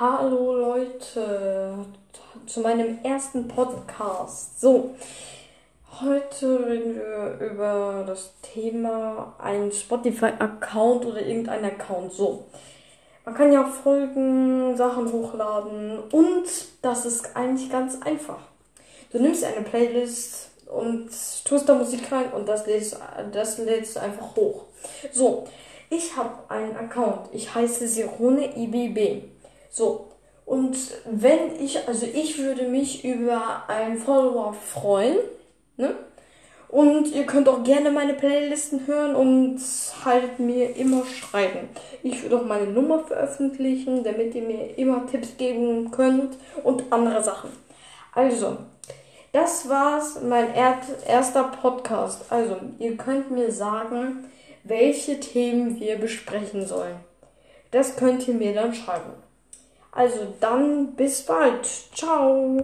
Hallo Leute zu meinem ersten Podcast. So, heute reden wir über das Thema ein Spotify-Account oder irgendein Account. So, man kann ja Folgen, Sachen hochladen und das ist eigentlich ganz einfach. Du nimmst eine Playlist und tust da Musik rein und das lädst, das lädst einfach hoch. So, ich habe einen Account. Ich heiße Sirone IBB. So. Und wenn ich, also ich würde mich über einen Follower freuen, ne? Und ihr könnt auch gerne meine Playlisten hören und halt mir immer schreiben. Ich würde auch meine Nummer veröffentlichen, damit ihr mir immer Tipps geben könnt und andere Sachen. Also, das war's, mein erster Podcast. Also, ihr könnt mir sagen, welche Themen wir besprechen sollen. Das könnt ihr mir dann schreiben. Also dann bis bald. Ciao.